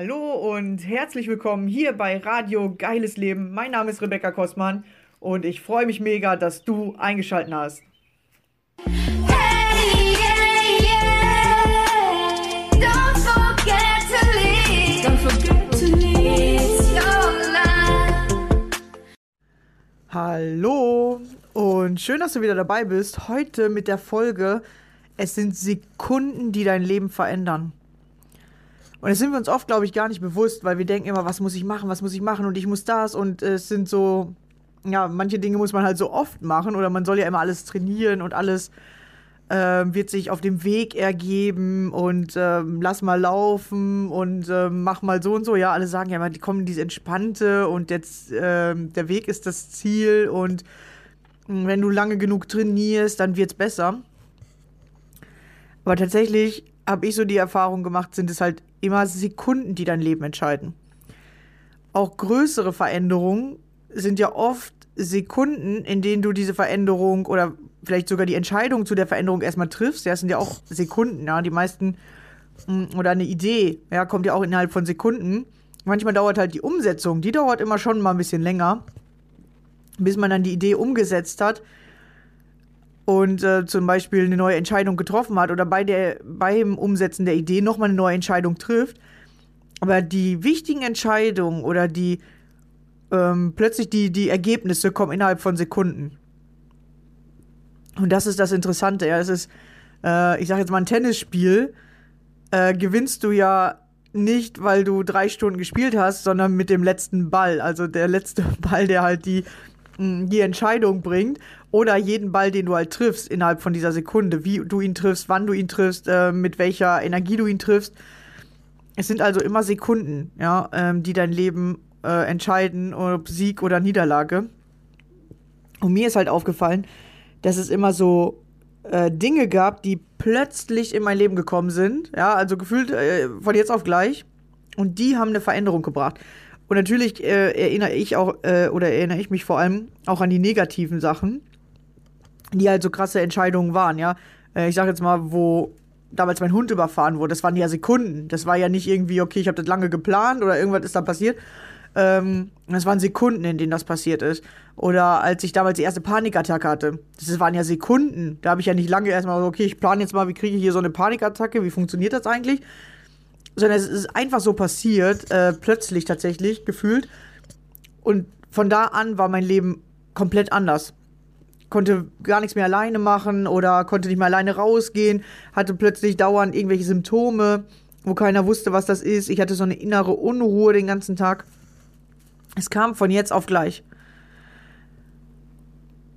Hallo und herzlich willkommen hier bei Radio Geiles Leben. Mein Name ist Rebecca Kostmann und ich freue mich mega, dass du eingeschaltet hast. Hallo und schön, dass du wieder dabei bist. Heute mit der Folge Es sind Sekunden, die dein Leben verändern. Und das sind wir uns oft, glaube ich, gar nicht bewusst, weil wir denken immer, was muss ich machen, was muss ich machen und ich muss das und äh, es sind so, ja, manche Dinge muss man halt so oft machen oder man soll ja immer alles trainieren und alles äh, wird sich auf dem Weg ergeben und ähm, lass mal laufen und ähm, mach mal so und so. Ja, alle sagen ja immer, die kommen in diese entspannte und jetzt ähm, der Weg ist das Ziel und mh, wenn du lange genug trainierst, dann wird's besser. Aber tatsächlich habe ich so die Erfahrung gemacht, sind es halt immer Sekunden, die dein Leben entscheiden. Auch größere Veränderungen sind ja oft Sekunden, in denen du diese Veränderung oder vielleicht sogar die Entscheidung zu der Veränderung erstmal triffst. Ja, das sind ja auch Sekunden, ja. Die meisten, mh, oder eine Idee, ja, kommt ja auch innerhalb von Sekunden. Manchmal dauert halt die Umsetzung, die dauert immer schon mal ein bisschen länger, bis man dann die Idee umgesetzt hat und äh, zum Beispiel eine neue Entscheidung getroffen hat oder bei der, beim Umsetzen der Idee nochmal eine neue Entscheidung trifft. Aber die wichtigen Entscheidungen oder die ähm, plötzlich die, die Ergebnisse kommen innerhalb von Sekunden. Und das ist das Interessante. Ja, es ist, äh, ich sage jetzt mal, ein Tennisspiel. Äh, gewinnst du ja nicht, weil du drei Stunden gespielt hast, sondern mit dem letzten Ball. Also der letzte Ball, der halt die, mh, die Entscheidung bringt. Oder jeden Ball, den du halt triffst innerhalb von dieser Sekunde. Wie du ihn triffst, wann du ihn triffst, äh, mit welcher Energie du ihn triffst. Es sind also immer Sekunden, ja, ähm, die dein Leben äh, entscheiden, ob Sieg oder Niederlage. Und mir ist halt aufgefallen, dass es immer so äh, Dinge gab, die plötzlich in mein Leben gekommen sind. Ja, also gefühlt äh, von jetzt auf gleich. Und die haben eine Veränderung gebracht. Und natürlich äh, erinnere ich auch, äh, oder erinnere ich mich vor allem auch an die negativen Sachen, die halt so krasse Entscheidungen waren, ja. Äh, ich sag jetzt mal, wo damals mein Hund überfahren wurde, das waren ja Sekunden. Das war ja nicht irgendwie, okay, ich habe das lange geplant oder irgendwas ist da passiert. Ähm, das waren Sekunden, in denen das passiert ist. Oder als ich damals die erste Panikattacke hatte. Das waren ja Sekunden. Da habe ich ja nicht lange erstmal so, okay, ich plane jetzt mal, wie kriege ich hier so eine Panikattacke, wie funktioniert das eigentlich? Sondern es ist einfach so passiert, äh, plötzlich tatsächlich, gefühlt. Und von da an war mein Leben komplett anders. Konnte gar nichts mehr alleine machen oder konnte nicht mehr alleine rausgehen, hatte plötzlich dauernd irgendwelche Symptome, wo keiner wusste, was das ist. Ich hatte so eine innere Unruhe den ganzen Tag. Es kam von jetzt auf gleich.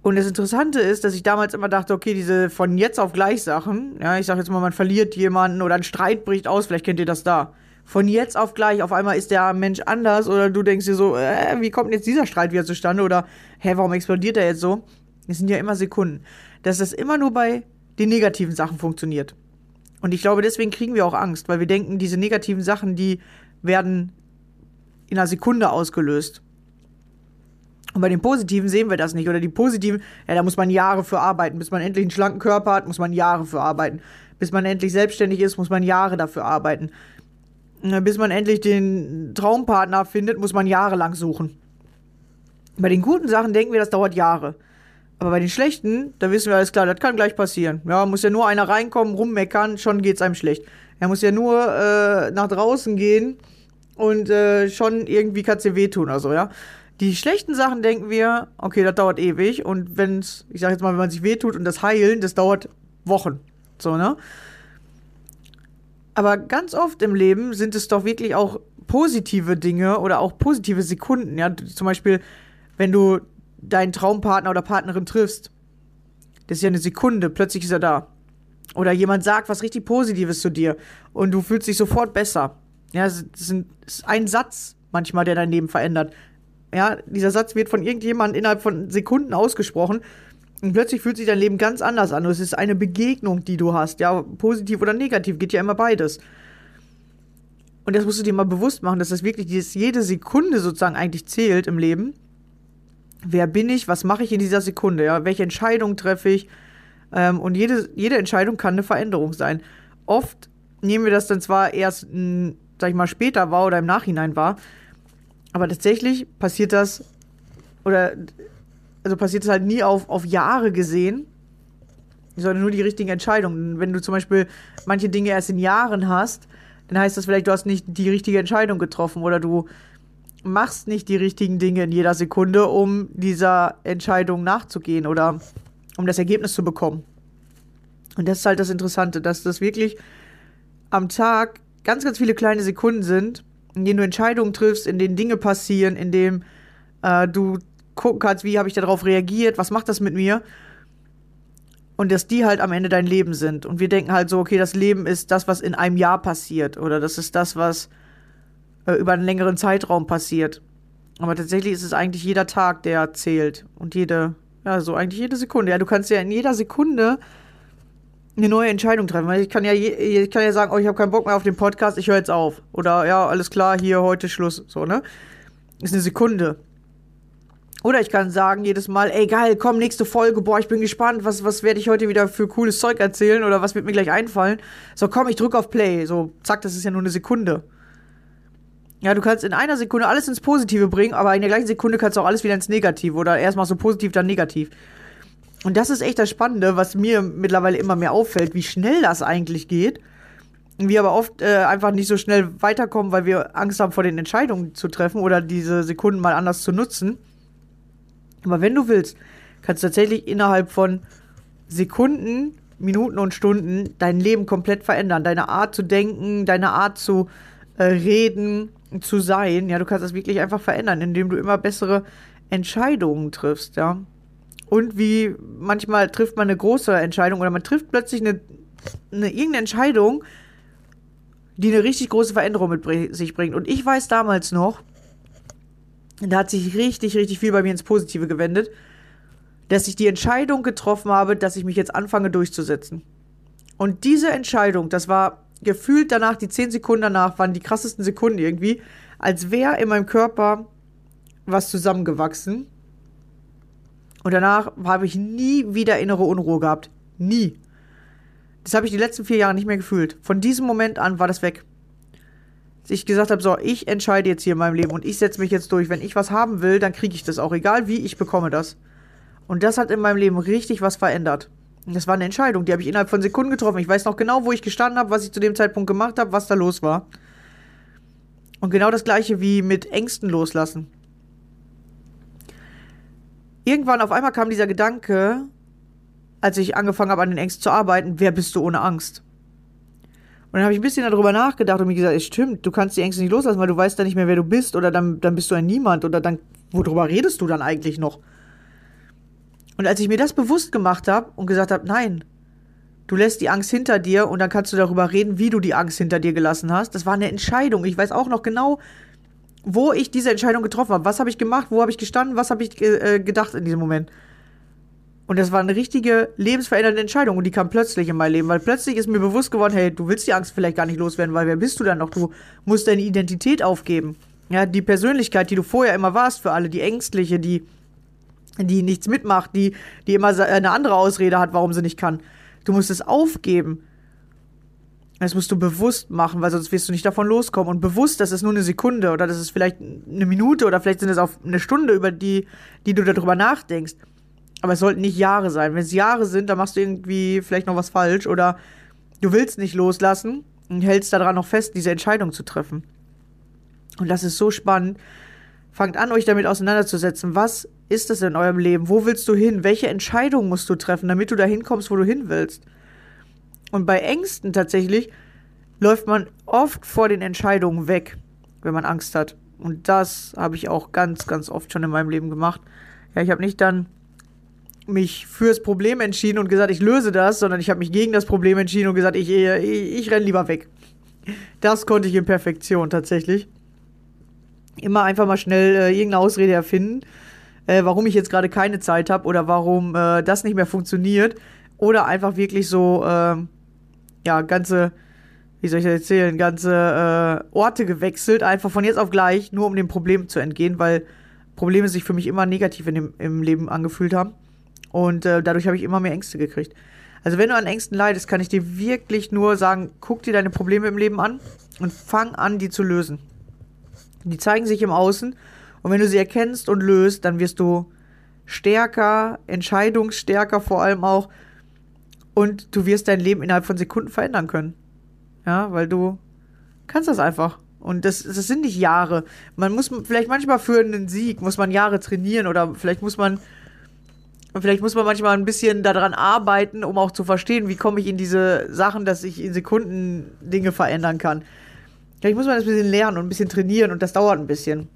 Und das Interessante ist, dass ich damals immer dachte, okay, diese von jetzt auf gleich Sachen, ja, ich sag jetzt mal, man verliert jemanden oder ein Streit bricht aus, vielleicht kennt ihr das da. Von jetzt auf gleich, auf einmal ist der Mensch anders oder du denkst dir so, äh, wie kommt denn jetzt dieser Streit wieder zustande oder, hä, warum explodiert er jetzt so? Es sind ja immer Sekunden. Dass das immer nur bei den negativen Sachen funktioniert. Und ich glaube, deswegen kriegen wir auch Angst, weil wir denken, diese negativen Sachen, die werden in einer Sekunde ausgelöst. Und bei den Positiven sehen wir das nicht. Oder die Positiven, ja, da muss man Jahre für arbeiten. Bis man endlich einen schlanken Körper hat, muss man Jahre für arbeiten. Bis man endlich selbstständig ist, muss man Jahre dafür arbeiten. Bis man endlich den Traumpartner findet, muss man jahrelang suchen. Bei den guten Sachen denken wir, das dauert Jahre. Aber bei den schlechten, da wissen wir alles klar, das kann gleich passieren. Ja, muss ja nur einer reinkommen, rummeckern, schon geht's einem schlecht. Er muss ja nur äh, nach draußen gehen und äh, schon irgendwie kann's dir wehtun oder so, ja. Die schlechten Sachen denken wir, okay, das dauert ewig. Und wenn's, ich sag jetzt mal, wenn man sich wehtut und das Heilen, das dauert Wochen. So, ne? Aber ganz oft im Leben sind es doch wirklich auch positive Dinge oder auch positive Sekunden. Ja, zum Beispiel, wenn du deinen Traumpartner oder Partnerin triffst, das ist ja eine Sekunde, plötzlich ist er da. Oder jemand sagt was richtig Positives zu dir und du fühlst dich sofort besser. Ja, das ist ein Satz manchmal, der dein Leben verändert. Ja, dieser Satz wird von irgendjemandem innerhalb von Sekunden ausgesprochen und plötzlich fühlt sich dein Leben ganz anders an. Es ist eine Begegnung, die du hast. Ja, positiv oder negativ, geht ja immer beides. Und das musst du dir mal bewusst machen, dass das wirklich dieses, jede Sekunde sozusagen eigentlich zählt im Leben. Wer bin ich? Was mache ich in dieser Sekunde? Ja, welche Entscheidung treffe ich? Ähm, und jede, jede Entscheidung kann eine Veränderung sein. Oft nehmen wir das dann zwar erst sag ich mal, später war oder im Nachhinein war. Aber tatsächlich passiert das, oder, also passiert es halt nie auf, auf Jahre gesehen, sondern nur die richtigen Entscheidungen. Wenn du zum Beispiel manche Dinge erst in Jahren hast, dann heißt das vielleicht, du hast nicht die richtige Entscheidung getroffen oder du machst nicht die richtigen Dinge in jeder Sekunde, um dieser Entscheidung nachzugehen oder um das Ergebnis zu bekommen. Und das ist halt das Interessante, dass das wirklich am Tag ganz, ganz viele kleine Sekunden sind, in denen du Entscheidungen triffst, in denen Dinge passieren, in denen äh, du gucken kannst, wie habe ich darauf reagiert, was macht das mit mir. Und dass die halt am Ende dein Leben sind. Und wir denken halt so, okay, das Leben ist das, was in einem Jahr passiert. Oder das ist das, was äh, über einen längeren Zeitraum passiert. Aber tatsächlich ist es eigentlich jeder Tag, der zählt. Und jede, ja, so eigentlich jede Sekunde. Ja, du kannst ja in jeder Sekunde eine neue Entscheidung treffen. Weil ich kann ja, je, ich kann ja sagen, oh, ich habe keinen Bock mehr auf den Podcast, ich höre jetzt auf. Oder ja, alles klar, hier heute Schluss. So, ne? Ist eine Sekunde. Oder ich kann sagen jedes Mal, ey geil, komm, nächste Folge, boah, ich bin gespannt, was, was werde ich heute wieder für cooles Zeug erzählen oder was wird mir gleich einfallen. So, komm, ich drücke auf Play. So, zack, das ist ja nur eine Sekunde. Ja, du kannst in einer Sekunde alles ins Positive bringen, aber in der gleichen Sekunde kannst du auch alles wieder ins Negative oder erstmal so positiv, dann negativ. Und das ist echt das Spannende, was mir mittlerweile immer mehr auffällt, wie schnell das eigentlich geht. Wir aber oft äh, einfach nicht so schnell weiterkommen, weil wir Angst haben, vor den Entscheidungen zu treffen oder diese Sekunden mal anders zu nutzen. Aber wenn du willst, kannst du tatsächlich innerhalb von Sekunden, Minuten und Stunden dein Leben komplett verändern. Deine Art zu denken, deine Art zu reden, zu sein. Ja, du kannst das wirklich einfach verändern, indem du immer bessere Entscheidungen triffst, ja. Und wie manchmal trifft man eine große Entscheidung oder man trifft plötzlich eine, eine irgendeine Entscheidung, die eine richtig große Veränderung mit sich bringt. Und ich weiß damals noch, da hat sich richtig, richtig viel bei mir ins Positive gewendet, dass ich die Entscheidung getroffen habe, dass ich mich jetzt anfange durchzusetzen. Und diese Entscheidung, das war gefühlt danach, die zehn Sekunden danach, waren die krassesten Sekunden irgendwie, als wäre in meinem Körper was zusammengewachsen. Und danach habe ich nie wieder innere Unruhe gehabt. Nie. Das habe ich die letzten vier Jahre nicht mehr gefühlt. Von diesem Moment an war das weg. Dass ich gesagt habe, so, ich entscheide jetzt hier in meinem Leben und ich setze mich jetzt durch. Wenn ich was haben will, dann kriege ich das auch. Egal wie, ich bekomme das. Und das hat in meinem Leben richtig was verändert. Das war eine Entscheidung, die habe ich innerhalb von Sekunden getroffen. Ich weiß noch genau, wo ich gestanden habe, was ich zu dem Zeitpunkt gemacht habe, was da los war. Und genau das gleiche wie mit Ängsten loslassen. Irgendwann auf einmal kam dieser Gedanke, als ich angefangen habe, an den Ängsten zu arbeiten, wer bist du ohne Angst? Und dann habe ich ein bisschen darüber nachgedacht und mir gesagt, es stimmt, du kannst die Ängste nicht loslassen, weil du weißt dann nicht mehr, wer du bist oder dann, dann bist du ein Niemand oder dann, worüber redest du dann eigentlich noch? Und als ich mir das bewusst gemacht habe und gesagt habe, nein, du lässt die Angst hinter dir und dann kannst du darüber reden, wie du die Angst hinter dir gelassen hast. Das war eine Entscheidung. Ich weiß auch noch genau, wo ich diese Entscheidung getroffen habe. Was habe ich gemacht? Wo habe ich gestanden? Was habe ich äh, gedacht in diesem Moment? Und das war eine richtige lebensverändernde Entscheidung und die kam plötzlich in mein Leben, weil plötzlich ist mir bewusst geworden, hey, du willst die Angst vielleicht gar nicht loswerden, weil wer bist du dann noch? Du musst deine Identität aufgeben. Ja, die Persönlichkeit, die du vorher immer warst für alle, die Ängstliche, die die nichts mitmacht, die, die immer eine andere Ausrede hat, warum sie nicht kann. Du musst es aufgeben. Das musst du bewusst machen, weil sonst wirst du nicht davon loskommen. Und bewusst, das ist nur eine Sekunde oder das ist vielleicht eine Minute oder vielleicht sind es auch eine Stunde, über die, die du darüber nachdenkst. Aber es sollten nicht Jahre sein. Wenn es Jahre sind, dann machst du irgendwie vielleicht noch was falsch oder du willst nicht loslassen und hältst daran noch fest, diese Entscheidung zu treffen. Und das ist so spannend. Fangt an, euch damit auseinanderzusetzen. Was ist es in eurem Leben? Wo willst du hin? Welche Entscheidung musst du treffen, damit du dahin kommst, wo du hin willst? Und bei Ängsten tatsächlich läuft man oft vor den Entscheidungen weg, wenn man Angst hat. Und das habe ich auch ganz, ganz oft schon in meinem Leben gemacht. Ja, ich habe nicht dann mich fürs Problem entschieden und gesagt, ich löse das, sondern ich habe mich gegen das Problem entschieden und gesagt, ich, ich, ich renne lieber weg. Das konnte ich in Perfektion tatsächlich. Immer einfach mal schnell äh, irgendeine Ausrede erfinden äh, warum ich jetzt gerade keine Zeit habe oder warum äh, das nicht mehr funktioniert. Oder einfach wirklich so, äh, ja, ganze, wie soll ich das erzählen, ganze äh, Orte gewechselt, einfach von jetzt auf gleich, nur um dem Problem zu entgehen, weil Probleme sich für mich immer negativ in dem, im Leben angefühlt haben. Und äh, dadurch habe ich immer mehr Ängste gekriegt. Also wenn du an Ängsten leidest, kann ich dir wirklich nur sagen, guck dir deine Probleme im Leben an und fang an, die zu lösen. Die zeigen sich im Außen und wenn du sie erkennst und löst, dann wirst du stärker, entscheidungsstärker vor allem auch und du wirst dein Leben innerhalb von Sekunden verändern können. Ja, weil du kannst das einfach. Und das, das sind nicht Jahre. Man muss vielleicht manchmal für einen Sieg, muss man Jahre trainieren oder vielleicht muss man, vielleicht muss man manchmal ein bisschen daran arbeiten, um auch zu verstehen, wie komme ich in diese Sachen, dass ich in Sekunden Dinge verändern kann. Vielleicht muss man das ein bisschen lernen und ein bisschen trainieren und das dauert ein bisschen.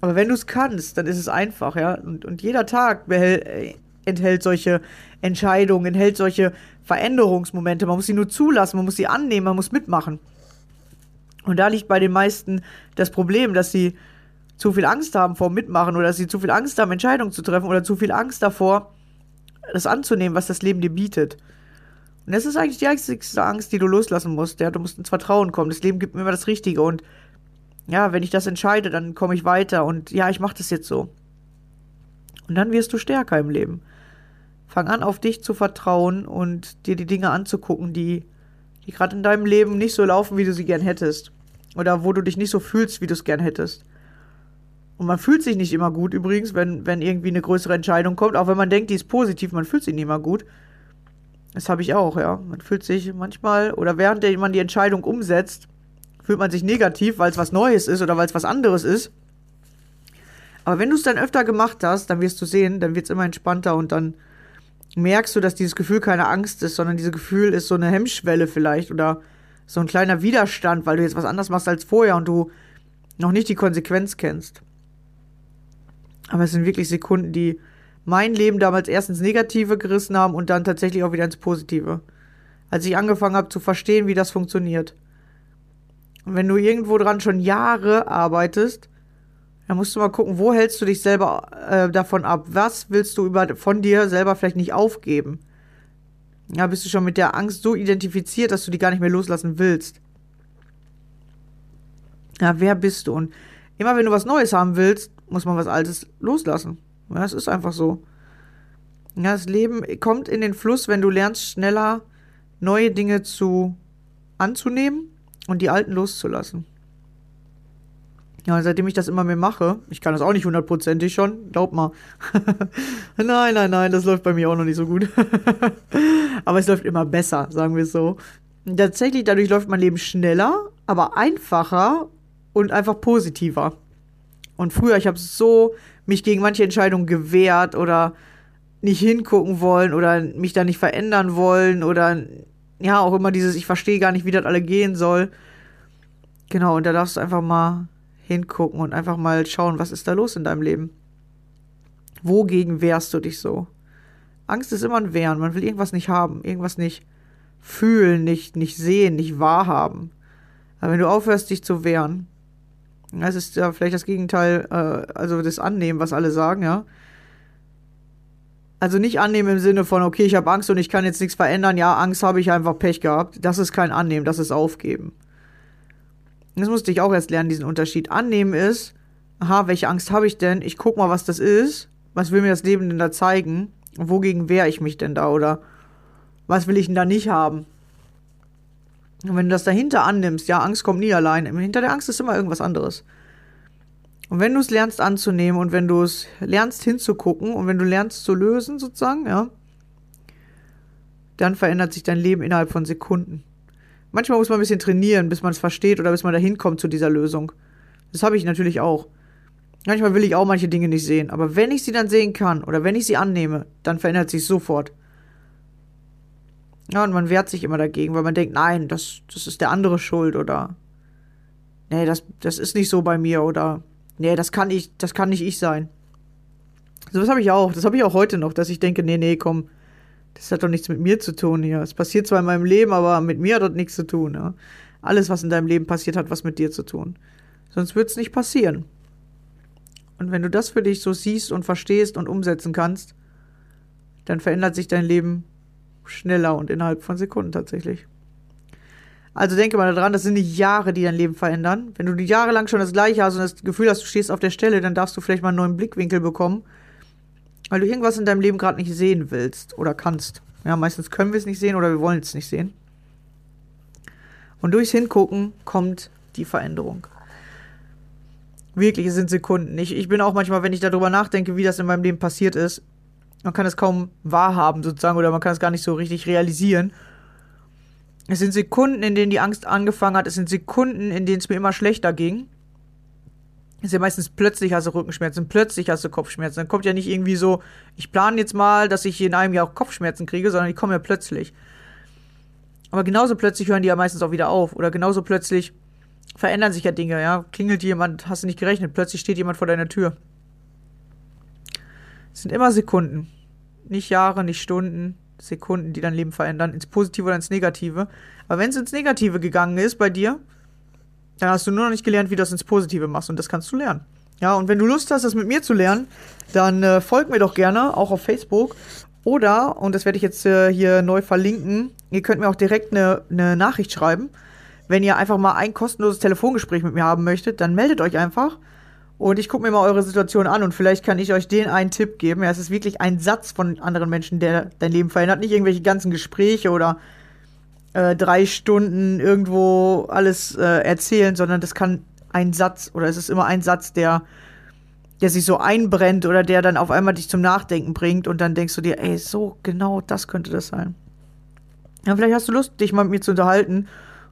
Aber wenn du es kannst, dann ist es einfach, ja. Und, und jeder Tag behält, äh, enthält solche Entscheidungen, enthält solche Veränderungsmomente. Man muss sie nur zulassen, man muss sie annehmen, man muss mitmachen. Und da liegt bei den meisten das Problem, dass sie zu viel Angst haben vor Mitmachen oder dass sie zu viel Angst haben, Entscheidungen zu treffen oder zu viel Angst davor, das anzunehmen, was das Leben dir bietet. Und das ist eigentlich die einzigste Angst, die du loslassen musst. Ja, du musst ins Vertrauen kommen. Das Leben gibt mir immer das Richtige. Und ja, wenn ich das entscheide, dann komme ich weiter. Und ja, ich mache das jetzt so. Und dann wirst du stärker im Leben. Fang an, auf dich zu vertrauen und dir die Dinge anzugucken, die die gerade in deinem Leben nicht so laufen, wie du sie gern hättest. Oder wo du dich nicht so fühlst, wie du es gern hättest. Und man fühlt sich nicht immer gut übrigens, wenn, wenn irgendwie eine größere Entscheidung kommt, auch wenn man denkt, die ist positiv, man fühlt sich nicht immer gut. Das habe ich auch, ja. Man fühlt sich manchmal, oder während man die Entscheidung umsetzt, fühlt man sich negativ, weil es was Neues ist oder weil es was anderes ist. Aber wenn du es dann öfter gemacht hast, dann wirst du sehen, dann wird es immer entspannter und dann merkst du, dass dieses Gefühl keine Angst ist, sondern dieses Gefühl ist so eine Hemmschwelle vielleicht oder so ein kleiner Widerstand, weil du jetzt was anderes machst als vorher und du noch nicht die Konsequenz kennst. Aber es sind wirklich Sekunden, die mein Leben damals erst ins Negative gerissen haben und dann tatsächlich auch wieder ins Positive. Als ich angefangen habe zu verstehen, wie das funktioniert. Und wenn du irgendwo dran schon Jahre arbeitest, da musst du mal gucken, wo hältst du dich selber äh, davon ab? Was willst du über, von dir selber vielleicht nicht aufgeben? Ja, bist du schon mit der Angst so identifiziert, dass du die gar nicht mehr loslassen willst? Ja, wer bist du? Und immer wenn du was Neues haben willst, muss man was Altes loslassen. Ja, es ist einfach so. Ja, das Leben kommt in den Fluss, wenn du lernst, schneller neue Dinge zu anzunehmen und die alten loszulassen. Ja, seitdem ich das immer mehr mache, ich kann das auch nicht hundertprozentig schon, glaub mal. nein, nein, nein, das läuft bei mir auch noch nicht so gut. aber es läuft immer besser, sagen wir es so. Tatsächlich, dadurch läuft mein Leben schneller, aber einfacher und einfach positiver. Und früher, ich habe so mich gegen manche Entscheidungen gewehrt oder nicht hingucken wollen oder mich da nicht verändern wollen oder ja, auch immer dieses, ich verstehe gar nicht, wie das alle gehen soll. Genau, und da darfst du einfach mal hingucken und einfach mal schauen, was ist da los in deinem Leben? Wogegen wehrst du dich so? Angst ist immer ein Wehren. Man will irgendwas nicht haben, irgendwas nicht fühlen, nicht, nicht sehen, nicht wahrhaben. Aber wenn du aufhörst, dich zu wehren, das ist ja vielleicht das Gegenteil, äh, also das Annehmen, was alle sagen, ja. Also nicht annehmen im Sinne von, okay, ich habe Angst und ich kann jetzt nichts verändern. Ja, Angst habe ich einfach Pech gehabt. Das ist kein Annehmen, das ist Aufgeben. Das musste ich auch erst lernen, diesen Unterschied. Annehmen ist, aha, welche Angst habe ich denn? Ich guck mal, was das ist. Was will mir das Leben denn da zeigen? Wogegen wehre ich mich denn da? Oder was will ich denn da nicht haben? Und wenn du das dahinter annimmst, ja, Angst kommt nie allein. Hinter der Angst ist immer irgendwas anderes. Und wenn du es lernst anzunehmen und wenn du es lernst hinzugucken und wenn du lernst zu lösen, sozusagen, ja, dann verändert sich dein Leben innerhalb von Sekunden. Manchmal muss man ein bisschen trainieren, bis man es versteht oder bis man dahin kommt zu dieser Lösung. Das habe ich natürlich auch. Manchmal will ich auch manche Dinge nicht sehen, aber wenn ich sie dann sehen kann oder wenn ich sie annehme, dann verändert sich sofort. Ja, und man wehrt sich immer dagegen, weil man denkt, nein, das, das ist der andere schuld oder nee, das, das ist nicht so bei mir oder nee, das kann ich, das kann nicht ich sein. So was habe ich auch. Das habe ich auch heute noch, dass ich denke, nee, nee, komm, das hat doch nichts mit mir zu tun hier. Es passiert zwar in meinem Leben, aber mit mir hat das nichts zu tun. Ja? Alles, was in deinem Leben passiert, hat was mit dir zu tun. Sonst wird es nicht passieren. Und wenn du das für dich so siehst und verstehst und umsetzen kannst, dann verändert sich dein Leben schneller und innerhalb von Sekunden tatsächlich. Also denke mal daran, das sind die Jahre, die dein Leben verändern. Wenn du die Jahre lang schon das Gleiche hast und das Gefühl hast, du stehst auf der Stelle, dann darfst du vielleicht mal einen neuen Blickwinkel bekommen weil du irgendwas in deinem Leben gerade nicht sehen willst oder kannst. Ja, meistens können wir es nicht sehen oder wir wollen es nicht sehen. Und durchs Hingucken kommt die Veränderung. Wirklich, es sind Sekunden. Ich, ich bin auch manchmal, wenn ich darüber nachdenke, wie das in meinem Leben passiert ist, man kann es kaum wahrhaben sozusagen oder man kann es gar nicht so richtig realisieren. Es sind Sekunden, in denen die Angst angefangen hat. Es sind Sekunden, in denen es mir immer schlechter ging. Es ist ja meistens plötzlich hast du Rückenschmerzen, plötzlich hast du Kopfschmerzen. Dann kommt ja nicht irgendwie so, ich plane jetzt mal, dass ich in einem Jahr auch Kopfschmerzen kriege, sondern die kommen ja plötzlich. Aber genauso plötzlich hören die ja meistens auch wieder auf. Oder genauso plötzlich verändern sich ja Dinge, ja. Klingelt jemand, hast du nicht gerechnet, plötzlich steht jemand vor deiner Tür. Es sind immer Sekunden. Nicht Jahre, nicht Stunden, Sekunden, die dein Leben verändern, ins Positive oder ins Negative. Aber wenn es ins Negative gegangen ist bei dir, dann hast du nur noch nicht gelernt, wie du das ins Positive machst. Und das kannst du lernen. Ja, und wenn du Lust hast, das mit mir zu lernen, dann äh, folg mir doch gerne, auch auf Facebook. Oder, und das werde ich jetzt äh, hier neu verlinken, ihr könnt mir auch direkt eine, eine Nachricht schreiben. Wenn ihr einfach mal ein kostenloses Telefongespräch mit mir haben möchtet, dann meldet euch einfach. Und ich gucke mir mal eure Situation an und vielleicht kann ich euch den einen Tipp geben. Ja, es ist wirklich ein Satz von anderen Menschen, der dein Leben verändert. Nicht irgendwelche ganzen Gespräche oder äh, drei Stunden irgendwo alles äh, erzählen, sondern das kann ein Satz oder es ist immer ein Satz, der, der sich so einbrennt oder der dann auf einmal dich zum Nachdenken bringt und dann denkst du dir, ey, so genau das könnte das sein. Ja, vielleicht hast du Lust, dich mal mit mir zu unterhalten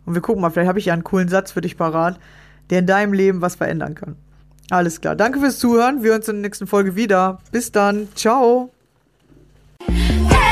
und wir gucken mal, vielleicht habe ich ja einen coolen Satz für dich parat, der in deinem Leben was verändern kann. Alles klar. Danke fürs Zuhören. Wir hören uns in der nächsten Folge wieder. Bis dann. Ciao. Got